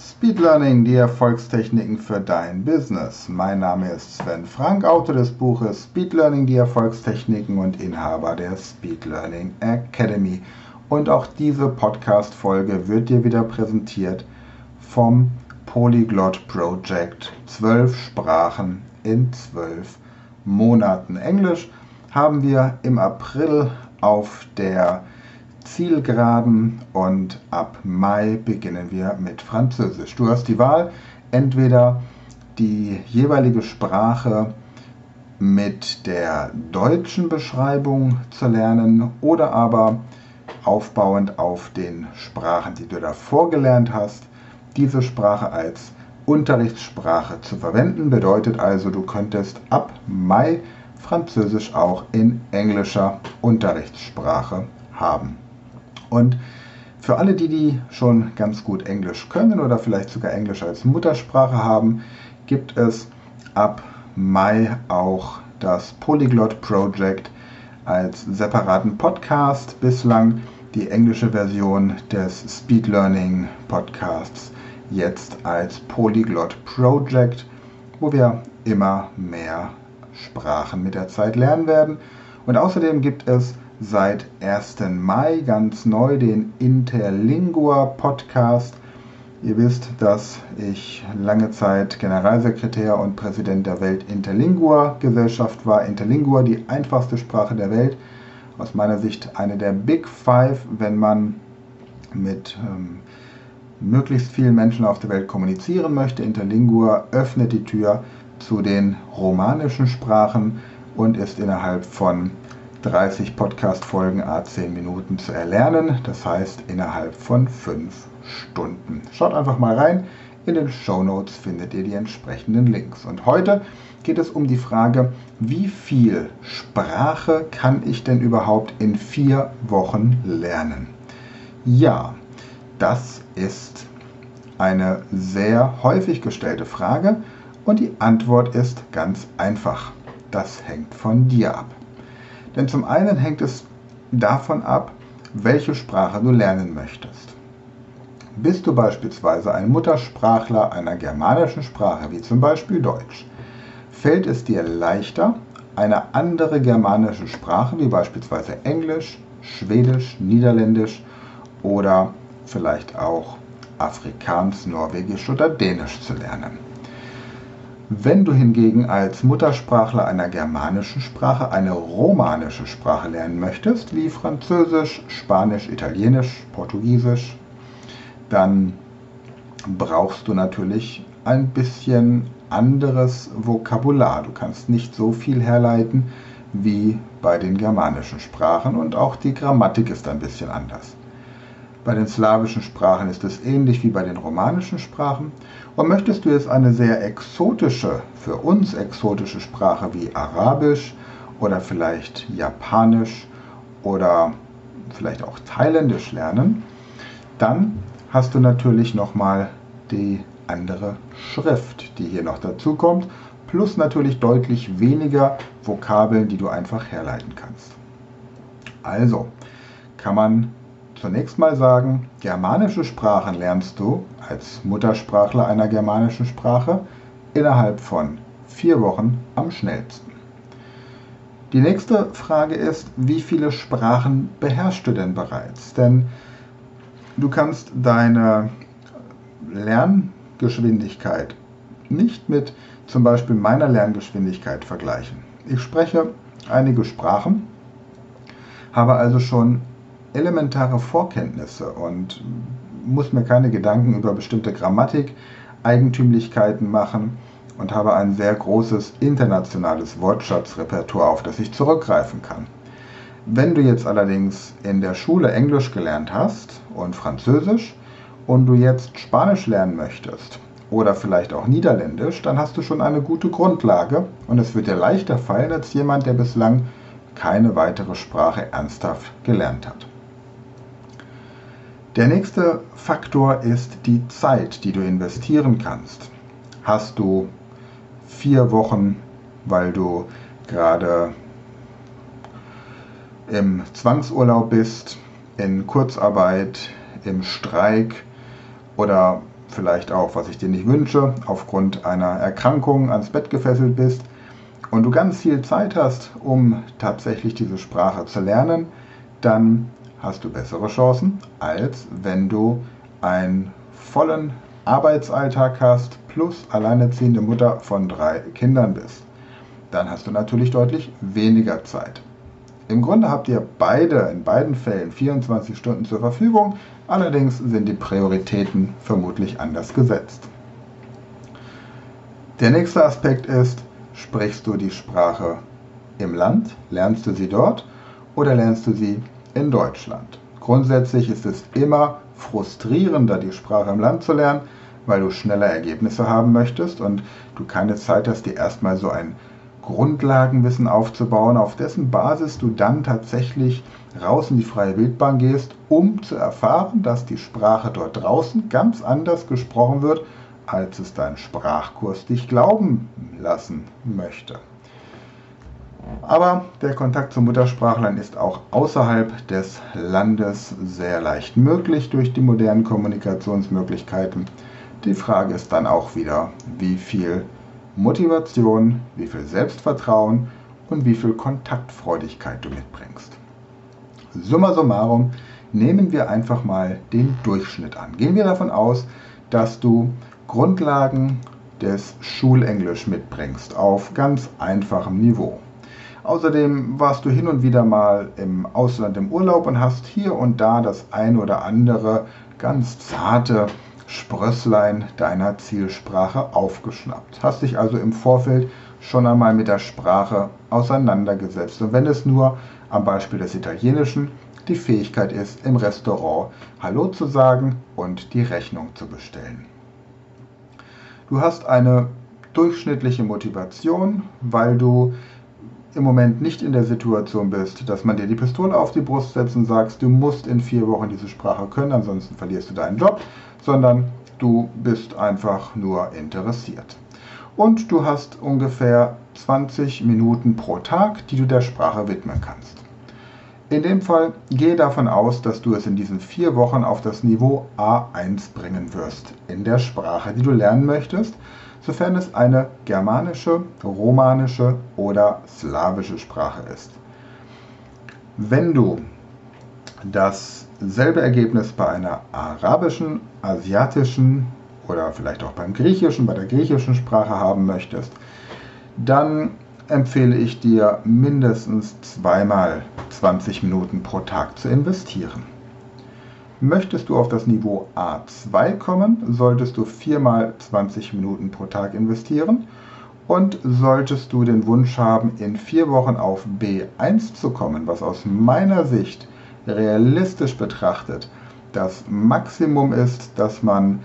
Speed Learning, die Erfolgstechniken für dein Business. Mein Name ist Sven Frank, Autor des Buches Speed Learning, die Erfolgstechniken und Inhaber der Speed Learning Academy. Und auch diese Podcast-Folge wird dir wieder präsentiert vom Polyglot Project. Zwölf Sprachen in zwölf Monaten. Englisch haben wir im April auf der Zielgeraden und ab Mai beginnen wir mit Französisch. Du hast die Wahl, entweder die jeweilige Sprache mit der deutschen Beschreibung zu lernen oder aber aufbauend auf den Sprachen, die du davor gelernt hast, diese Sprache als Unterrichtssprache zu verwenden. Bedeutet also, du könntest ab Mai Französisch auch in englischer Unterrichtssprache haben. Und für alle, die, die schon ganz gut Englisch können oder vielleicht sogar Englisch als Muttersprache haben, gibt es ab Mai auch das Polyglot Project als separaten Podcast. Bislang die englische Version des Speed Learning Podcasts jetzt als Polyglot Project, wo wir immer mehr Sprachen mit der Zeit lernen werden. Und außerdem gibt es seit 1. Mai ganz neu den Interlingua Podcast. Ihr wisst, dass ich lange Zeit Generalsekretär und Präsident der Welt Interlingua Gesellschaft war. Interlingua, die einfachste Sprache der Welt. Aus meiner Sicht eine der Big Five, wenn man mit ähm, möglichst vielen Menschen auf der Welt kommunizieren möchte. Interlingua öffnet die Tür zu den romanischen Sprachen und ist innerhalb von 30 Podcast-Folgen a 10 Minuten zu erlernen. Das heißt innerhalb von 5 Stunden. Schaut einfach mal rein. In den Show Notes findet ihr die entsprechenden Links. Und heute geht es um die Frage, wie viel Sprache kann ich denn überhaupt in vier Wochen lernen? Ja, das ist eine sehr häufig gestellte Frage und die Antwort ist ganz einfach. Das hängt von dir ab. Denn zum einen hängt es davon ab, welche Sprache du lernen möchtest. Bist du beispielsweise ein Muttersprachler einer germanischen Sprache, wie zum Beispiel Deutsch, fällt es dir leichter, eine andere germanische Sprache, wie beispielsweise Englisch, Schwedisch, Niederländisch oder vielleicht auch Afrikaans, Norwegisch oder Dänisch zu lernen. Wenn du hingegen als Muttersprachler einer germanischen Sprache eine romanische Sprache lernen möchtest, wie Französisch, Spanisch, Italienisch, Portugiesisch, dann brauchst du natürlich ein bisschen anderes Vokabular. Du kannst nicht so viel herleiten wie bei den germanischen Sprachen und auch die Grammatik ist ein bisschen anders. Bei den slawischen Sprachen ist es ähnlich wie bei den romanischen Sprachen. Und möchtest du jetzt eine sehr exotische, für uns exotische Sprache wie Arabisch oder vielleicht Japanisch oder vielleicht auch Thailändisch lernen, dann hast du natürlich nochmal die andere Schrift, die hier noch dazu kommt, plus natürlich deutlich weniger Vokabeln, die du einfach herleiten kannst. Also kann man zunächst mal sagen, germanische Sprachen lernst du als Muttersprachler einer germanischen Sprache innerhalb von vier Wochen am schnellsten. Die nächste Frage ist, wie viele Sprachen beherrschst du denn bereits? Denn du kannst deine Lerngeschwindigkeit nicht mit zum Beispiel meiner Lerngeschwindigkeit vergleichen. Ich spreche einige Sprachen, habe also schon elementare Vorkenntnisse und muss mir keine Gedanken über bestimmte Grammatik, Eigentümlichkeiten machen und habe ein sehr großes internationales Wortschatzrepertoire, auf das ich zurückgreifen kann. Wenn du jetzt allerdings in der Schule Englisch gelernt hast und Französisch und du jetzt Spanisch lernen möchtest oder vielleicht auch Niederländisch, dann hast du schon eine gute Grundlage und es wird dir leichter fallen als jemand, der bislang keine weitere Sprache ernsthaft gelernt hat. Der nächste Faktor ist die Zeit, die du investieren kannst. Hast du vier Wochen, weil du gerade im Zwangsurlaub bist, in Kurzarbeit, im Streik oder vielleicht auch, was ich dir nicht wünsche, aufgrund einer Erkrankung ans Bett gefesselt bist und du ganz viel Zeit hast, um tatsächlich diese Sprache zu lernen, dann hast du bessere Chancen, als wenn du einen vollen Arbeitsalltag hast plus alleinerziehende Mutter von drei Kindern bist. Dann hast du natürlich deutlich weniger Zeit. Im Grunde habt ihr beide in beiden Fällen 24 Stunden zur Verfügung, allerdings sind die Prioritäten vermutlich anders gesetzt. Der nächste Aspekt ist, sprichst du die Sprache im Land, lernst du sie dort oder lernst du sie in Deutschland? Grundsätzlich ist es immer frustrierender, die Sprache im Land zu lernen, weil du schneller Ergebnisse haben möchtest und du keine Zeit hast, dir erstmal so ein Grundlagenwissen aufzubauen, auf dessen Basis du dann tatsächlich raus in die freie Wildbahn gehst, um zu erfahren, dass die Sprache dort draußen ganz anders gesprochen wird, als es dein Sprachkurs dich glauben lassen möchte. Aber der Kontakt zu Muttersprachlern ist auch außerhalb des Landes sehr leicht möglich durch die modernen Kommunikationsmöglichkeiten. Die Frage ist dann auch wieder, wie viel Motivation, wie viel Selbstvertrauen und wie viel Kontaktfreudigkeit du mitbringst. Summa summarum nehmen wir einfach mal den Durchschnitt an. Gehen wir davon aus, dass du Grundlagen des Schulenglisch mitbringst auf ganz einfachem Niveau. Außerdem warst du hin und wieder mal im Ausland im Urlaub und hast hier und da das ein oder andere ganz zarte Sprösslein deiner Zielsprache aufgeschnappt. Hast dich also im Vorfeld schon einmal mit der Sprache auseinandergesetzt. Und wenn es nur am Beispiel des Italienischen die Fähigkeit ist, im Restaurant Hallo zu sagen und die Rechnung zu bestellen. Du hast eine durchschnittliche Motivation, weil du im Moment nicht in der Situation bist, dass man dir die Pistole auf die Brust setzt und sagst, du musst in vier Wochen diese Sprache können, ansonsten verlierst du deinen Job, sondern du bist einfach nur interessiert. Und du hast ungefähr 20 Minuten pro Tag, die du der Sprache widmen kannst. In dem Fall gehe davon aus, dass du es in diesen vier Wochen auf das Niveau A1 bringen wirst in der Sprache, die du lernen möchtest, sofern es eine germanische, romanische oder slawische Sprache ist. Wenn du dasselbe Ergebnis bei einer arabischen, asiatischen oder vielleicht auch beim griechischen, bei der griechischen Sprache haben möchtest, dann empfehle ich dir mindestens zweimal 20 Minuten pro Tag zu investieren. Möchtest du auf das Niveau A2 kommen, solltest du viermal 20 Minuten pro Tag investieren. Und solltest du den Wunsch haben, in vier Wochen auf B1 zu kommen, was aus meiner Sicht realistisch betrachtet das Maximum ist, das man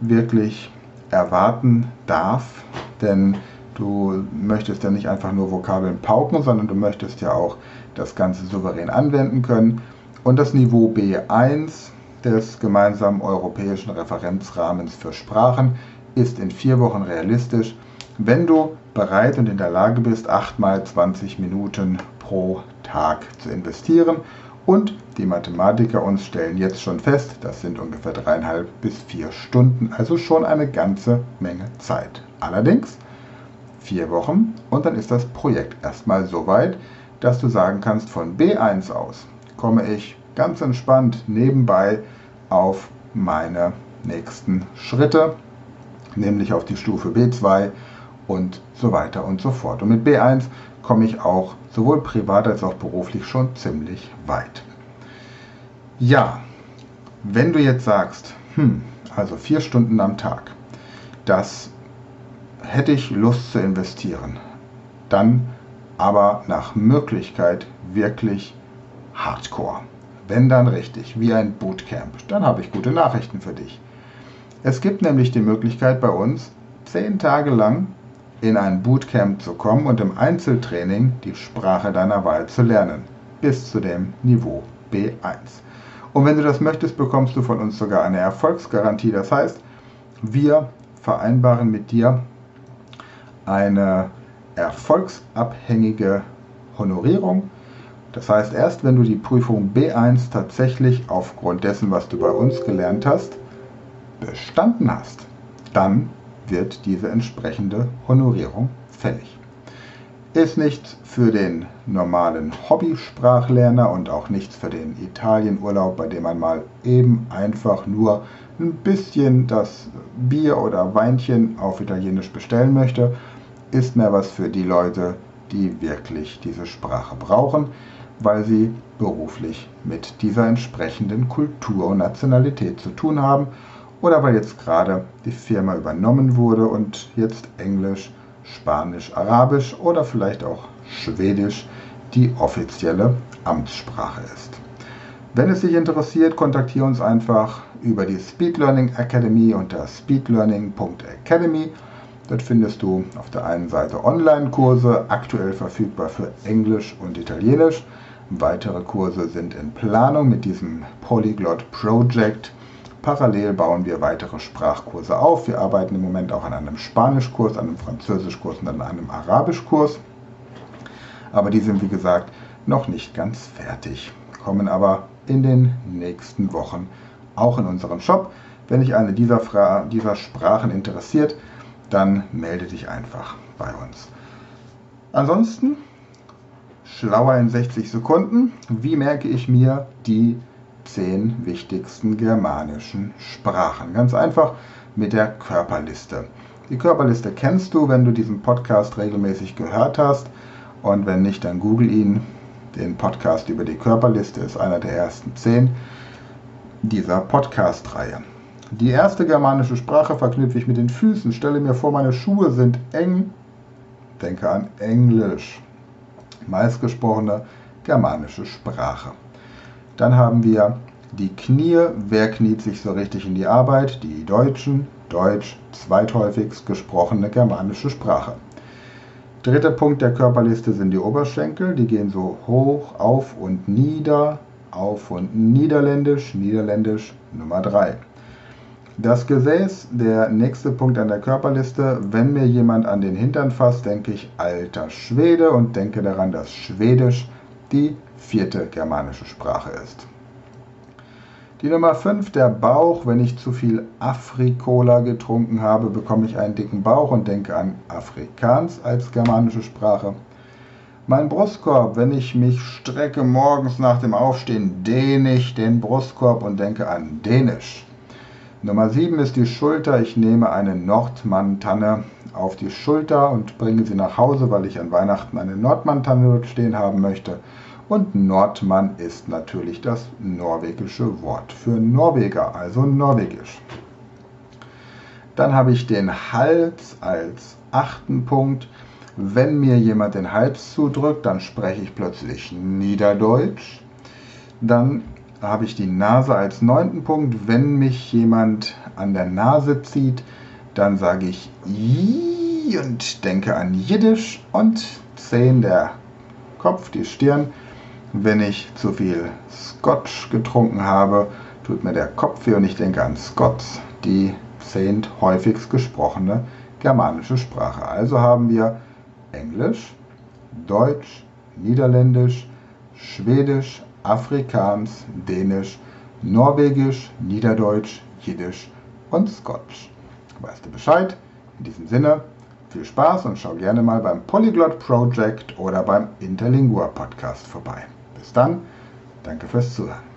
wirklich erwarten darf, denn du möchtest ja nicht einfach nur Vokabeln pauken, sondern du möchtest ja auch das Ganze souverän anwenden können. Und das Niveau B1 des gemeinsamen europäischen Referenzrahmens für Sprachen ist in vier Wochen realistisch, wenn du bereit und in der Lage bist, 8 mal 20 Minuten pro Tag zu investieren und die Mathematiker uns stellen jetzt schon fest, das sind ungefähr dreieinhalb bis vier Stunden, also schon eine ganze Menge Zeit. Allerdings vier Wochen und dann ist das Projekt erstmal so weit, dass du sagen kannst, von B1 aus komme ich ganz entspannt nebenbei auf meine nächsten Schritte, nämlich auf die Stufe B2 und so weiter und so fort. Und mit B1 komme ich auch sowohl privat als auch beruflich schon ziemlich weit. Ja, wenn du jetzt sagst, hm, also vier Stunden am Tag, das hätte ich Lust zu investieren, dann aber nach Möglichkeit wirklich hardcore. Wenn dann richtig, wie ein Bootcamp, dann habe ich gute Nachrichten für dich. Es gibt nämlich die Möglichkeit bei uns, zehn Tage lang in ein Bootcamp zu kommen und im Einzeltraining die Sprache deiner Wahl zu lernen, bis zu dem Niveau B1. Und wenn du das möchtest, bekommst du von uns sogar eine Erfolgsgarantie. Das heißt, wir vereinbaren mit dir eine erfolgsabhängige Honorierung. Das heißt, erst wenn du die Prüfung B1 tatsächlich aufgrund dessen, was du bei uns gelernt hast, bestanden hast, dann wird diese entsprechende Honorierung fällig. Ist nichts für den normalen Hobbysprachlerner und auch nichts für den Italienurlaub, bei dem man mal eben einfach nur ein bisschen das Bier oder Weinchen auf Italienisch bestellen möchte, ist mehr was für die Leute, die wirklich diese Sprache brauchen, weil sie beruflich mit dieser entsprechenden Kultur und Nationalität zu tun haben oder weil jetzt gerade die Firma übernommen wurde und jetzt Englisch, Spanisch, Arabisch oder vielleicht auch Schwedisch die offizielle Amtssprache ist. Wenn es dich interessiert, kontaktiere uns einfach über die Speed Learning Academy unter speedlearning.academy. Dort findest du auf der einen Seite Online-Kurse, aktuell verfügbar für Englisch und Italienisch. Weitere Kurse sind in Planung mit diesem Polyglot Project Parallel bauen wir weitere Sprachkurse auf. Wir arbeiten im Moment auch an einem Spanischkurs, einem Französischkurs und an einem Arabischkurs. Aber die sind, wie gesagt, noch nicht ganz fertig, kommen aber in den nächsten Wochen auch in unseren Shop. Wenn dich eine dieser, Fra dieser Sprachen interessiert, dann melde dich einfach bei uns. Ansonsten, schlauer in 60 Sekunden, wie merke ich mir die zehn wichtigsten germanischen Sprachen. Ganz einfach mit der Körperliste. Die Körperliste kennst du, wenn du diesen Podcast regelmäßig gehört hast. Und wenn nicht, dann google ihn. Den Podcast über die Körperliste ist einer der ersten zehn dieser Podcast-Reihe. Die erste germanische Sprache verknüpfe ich mit den Füßen. Stelle mir vor, meine Schuhe sind eng. Denke an Englisch. Meistgesprochene germanische Sprache. Dann haben wir die Knie. Wer kniet sich so richtig in die Arbeit? Die Deutschen. Deutsch, zweithäufigst gesprochene germanische Sprache. Dritter Punkt der Körperliste sind die Oberschenkel. Die gehen so hoch, auf und nieder, auf und niederländisch, niederländisch Nummer 3. Das Gesäß, der nächste Punkt an der Körperliste. Wenn mir jemand an den Hintern fasst, denke ich alter Schwede und denke daran, dass Schwedisch die vierte germanische Sprache ist. Die Nummer 5, der Bauch. Wenn ich zu viel Afrikola getrunken habe, bekomme ich einen dicken Bauch und denke an Afrikaans als germanische Sprache. Mein Brustkorb, wenn ich mich strecke morgens nach dem Aufstehen, dehne ich den Brustkorb und denke an Dänisch. Nummer 7 ist die Schulter. Ich nehme eine Nordmann-Tanne auf die Schulter und bringe sie nach Hause, weil ich an Weihnachten eine Nordmann-Tanne dort stehen haben möchte. Und Nordmann ist natürlich das norwegische Wort für Norweger, also Norwegisch. Dann habe ich den Hals als achten Punkt. Wenn mir jemand den Hals zudrückt, dann spreche ich plötzlich Niederdeutsch. Dann habe ich die Nase als neunten Punkt. Wenn mich jemand an der Nase zieht, dann sage ich und denke an Jiddisch und zehn der Kopf, die Stirn wenn ich zu viel Scotch getrunken habe, tut mir der Kopf weh und ich denke an Scots, die zehnt häufigst gesprochene germanische Sprache. Also haben wir Englisch, Deutsch, Niederländisch, Schwedisch, Afrikaans, Dänisch, Norwegisch, Niederdeutsch, Jiddisch und Scotch. Weißt du Bescheid? In diesem Sinne, viel Spaß und schau gerne mal beim Polyglot Project oder beim Interlingua Podcast vorbei. Bis dann, danke fürs Zuhören.